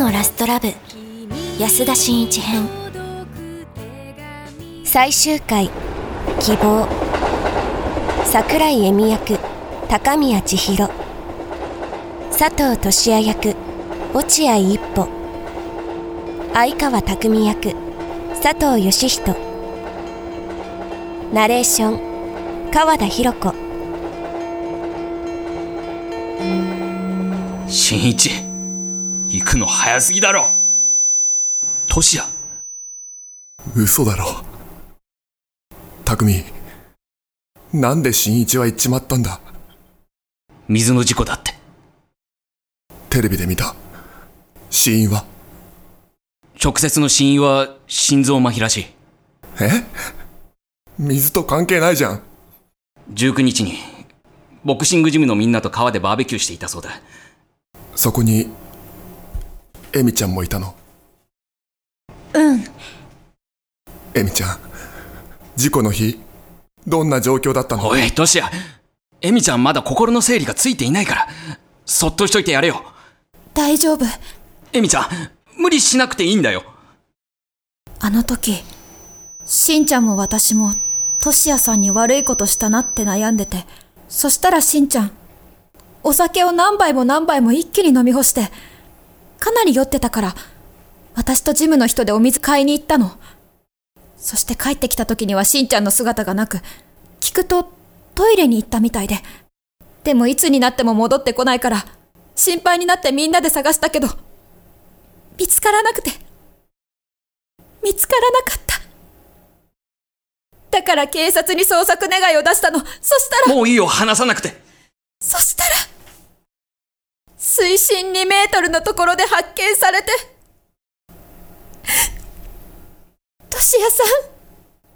のラストラブ。安田真一編。最終回。希望。桜井恵美役。高宮千尋。佐藤俊也役。落合一歩。相川匠役。佐藤義人。ナレーション。川田博子。新一。行くの早すぎだろ。トシヤ。嘘だろ。匠なんで新一は行っちまったんだ？水の事故だって。テレビで見た。死因は？直接の死因は心臓麻痺らしい。え？水と関係ないじゃん。19日にボクシングジムのみんなと川でバーベキューしていたそうだ。そこにエミちゃんもいたの？うん。エミちゃん事故の日どんな状況だったの？おいトシヤエミちゃんまだ心の整理がついていないから。そっとしといてやれよ。大丈夫。エミちゃん無理しなくていいんだよ。あの時、しんちゃんも私も、としやさんに悪いことしたなって悩んでて、そしたらしんちゃん、お酒を何杯も何杯も一気に飲み干して、かなり酔ってたから、私とジムの人でお水買いに行ったの。そして帰ってきた時にはしんちゃんの姿がなく、聞くとトイレに行ったみたいで。でもいつになっても戻ってこないから、心配になってみんなで探したけど、見つからなくて。見つからなかった。だから警察に捜索願いを出したの。そしたら、もういいよ話さなくてそしたら、水深2メートルのところで発見されて。としやさん、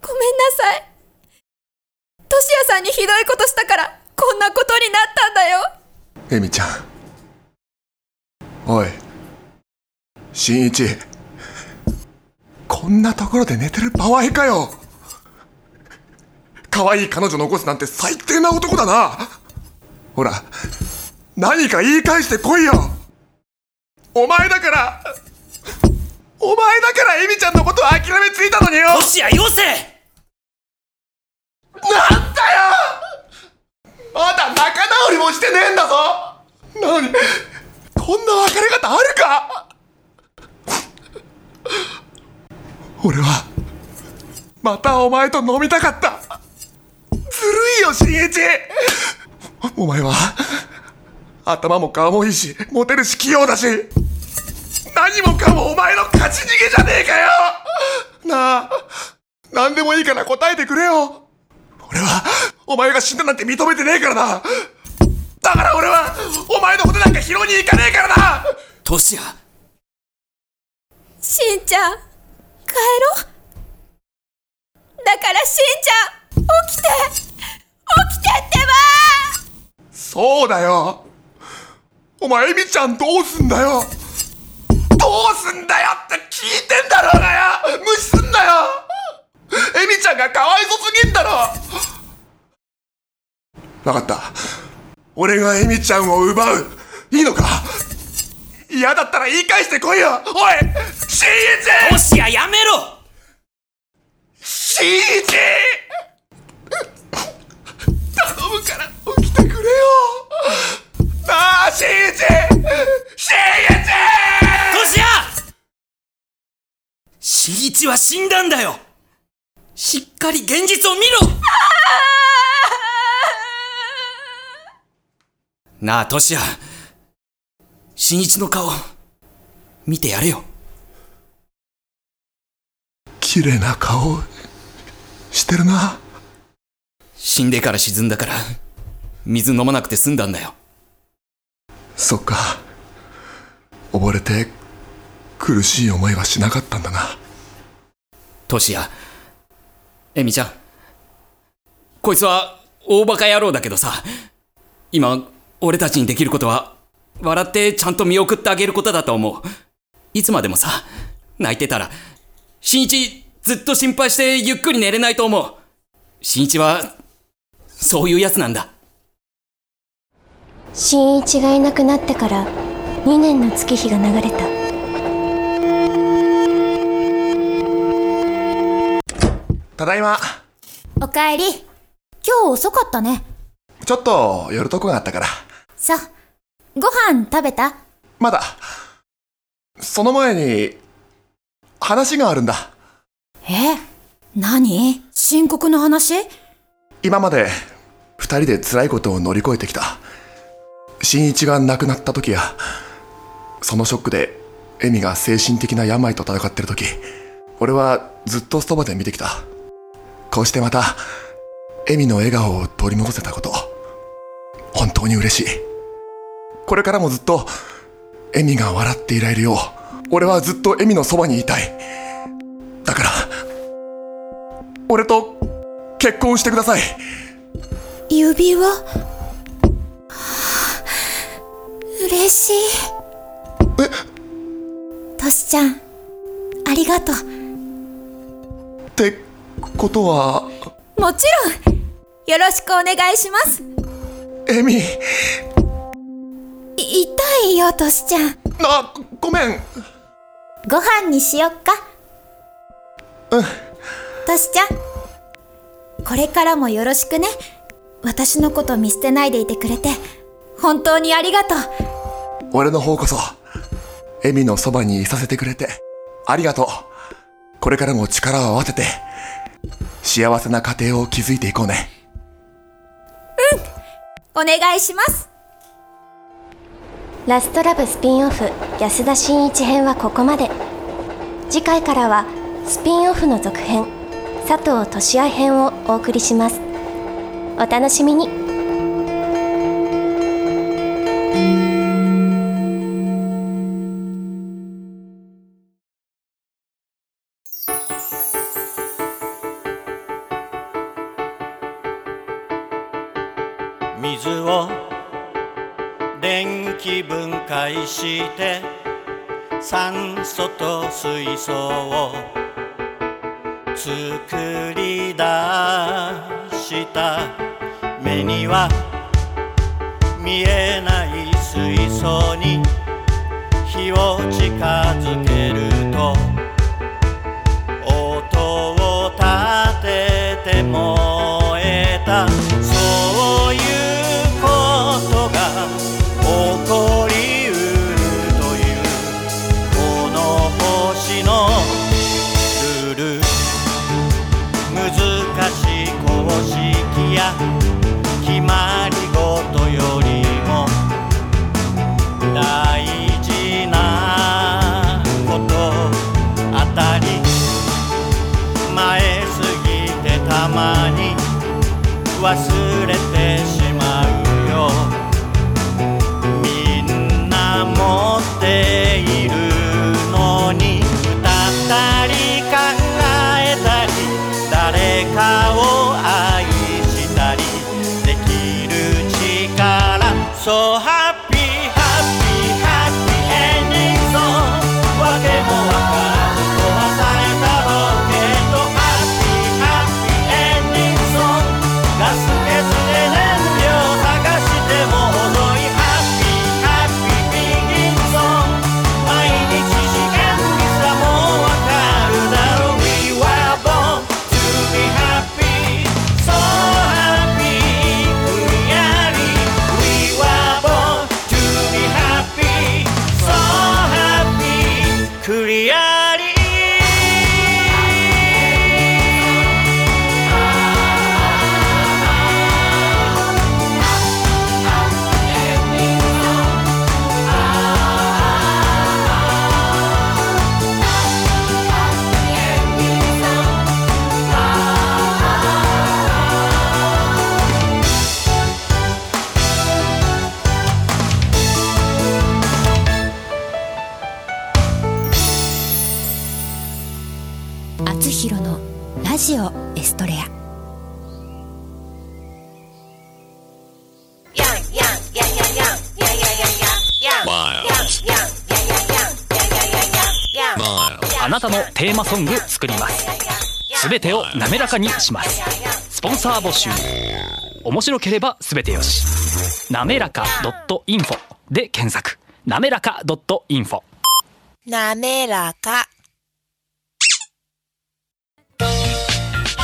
ごめんなさい。としやさんにひどいことしたから、こんなことになったんだよ。エミちゃんおい新一こんなところで寝てる場合かよ可愛い彼女残すなんて最低な男だなほら何か言い返してこいよ。お前だからお前だからエミちゃんのことは諦めついたのによ。トシヤよせ。なんだよ。まだ仲直りもしてねえんだぞ。なのにこんな別れ方あるか。俺はまたお前と飲みたかった。ずるいよ新一。お前は頭も顔もいいしモテるし器用だし何もかもお前の勝ち逃げじゃねえかよ。なあ何でもいいから答えてくれよ。俺は、お前が死んだなんて認めてねえからな。だから俺は、お前のことなんか拾いに行かねえからな。トシヤ。しんちゃん、帰ろう。だからしんちゃん、起きて。起きてってば。そうだよお前エミちゃんどうすんだよ?どうすんだよって聞いてんだろうがよ!無視すんなよ!エミちゃんがかわいそすぎんだろ!分かった。俺がエミちゃんを奪う。いいのか?嫌だったら言い返してこいよ。おい新一もしややめろ!新一頼むから起きてくれよ!信じ信じトシヤ新一は死んだんだよしっかり現実を見ろ なあ、トシヤ新一の顔、見てやれよ。綺麗な顔、してるな。死んでから沈んだから、水飲まなくて済んだんだよ。そっか溺れて苦しい思いはしなかったんだなトシヤ。エミちゃん。こいつは大バカ野郎だけどさ、今、俺たちにできることは、笑ってちゃんと見送ってあげることだと思う。いつまでもさ、泣いてたら、新一ずっと心配してゆっくり寝れないと思う。新一は、そういうやつなんだ。新一がいなくなってから2年の月日が流れた。ただいま。おかえり。今日遅かったね。ちょっと寄るとこがあったから。さ、ご飯食べた？まだ。その前に話があるんだ。え？何？深刻な話？今まで二人で辛いことを乗り越えてきた新一が亡くなった時やそのショックでエミが精神的な病と戦ってる時俺はずっとそばで見てきた。こうしてまたエミの笑顔を取り戻せたこと本当に嬉しい。これからもずっとエミが笑っていられるよう俺はずっとエミのそばにいたい。だから俺と結婚してください。指輪？嬉しい。え？トシちゃんありがとう。ってことは？もちろん。よろしくお願いします。エミ。い痛いよトシちゃん。あごめん。ご飯にしよっか。うん。トシちゃんこれからもよろしくね。私のこと見捨てないでいてくれて本当にありがとう俺の方こそエミのそばにいさせてくれてありがとう。これからも力を合わせて幸せな家庭を築いていこうね。お願いします。ラストラブスピンオフ安田真一編はここまで。次回からはスピンオフの続編佐藤俊也編をお送りします。お楽しみにして酸素と水素を作り出した。目には見えない水素に火を近づけジオエストレア。あなたのテーマソング作ります。すべてを滑らかにします。スポンサー募集。面白ければすべてよし。なめらか .info で検索。なめらか .info なめらか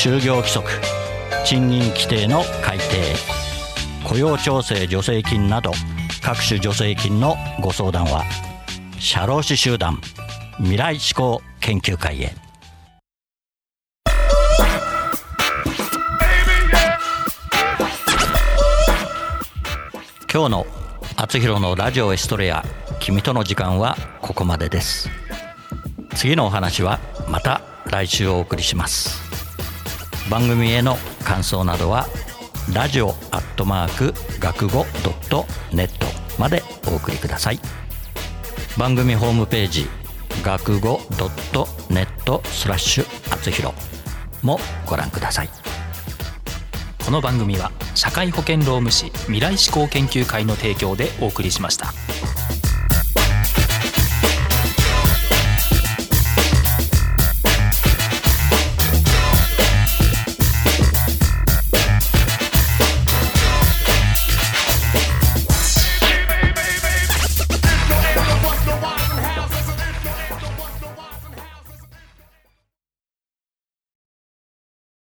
就業規則賃金規定の改定雇用調整助成金など各種助成金のご相談は社労士集団未来志向研究会へ。今日の「あつひろのラジオエストレア君との時間」はここまでです。次のお話はまた来週お送りします。番組への感想などはラジオアットマーク学語ドットネットまでお送りください番組ホームページ学語ドットネットスラッシュあつひろもご覧くださいこの番組は社会保険労務士未来志向研究会の提供でお送りしました。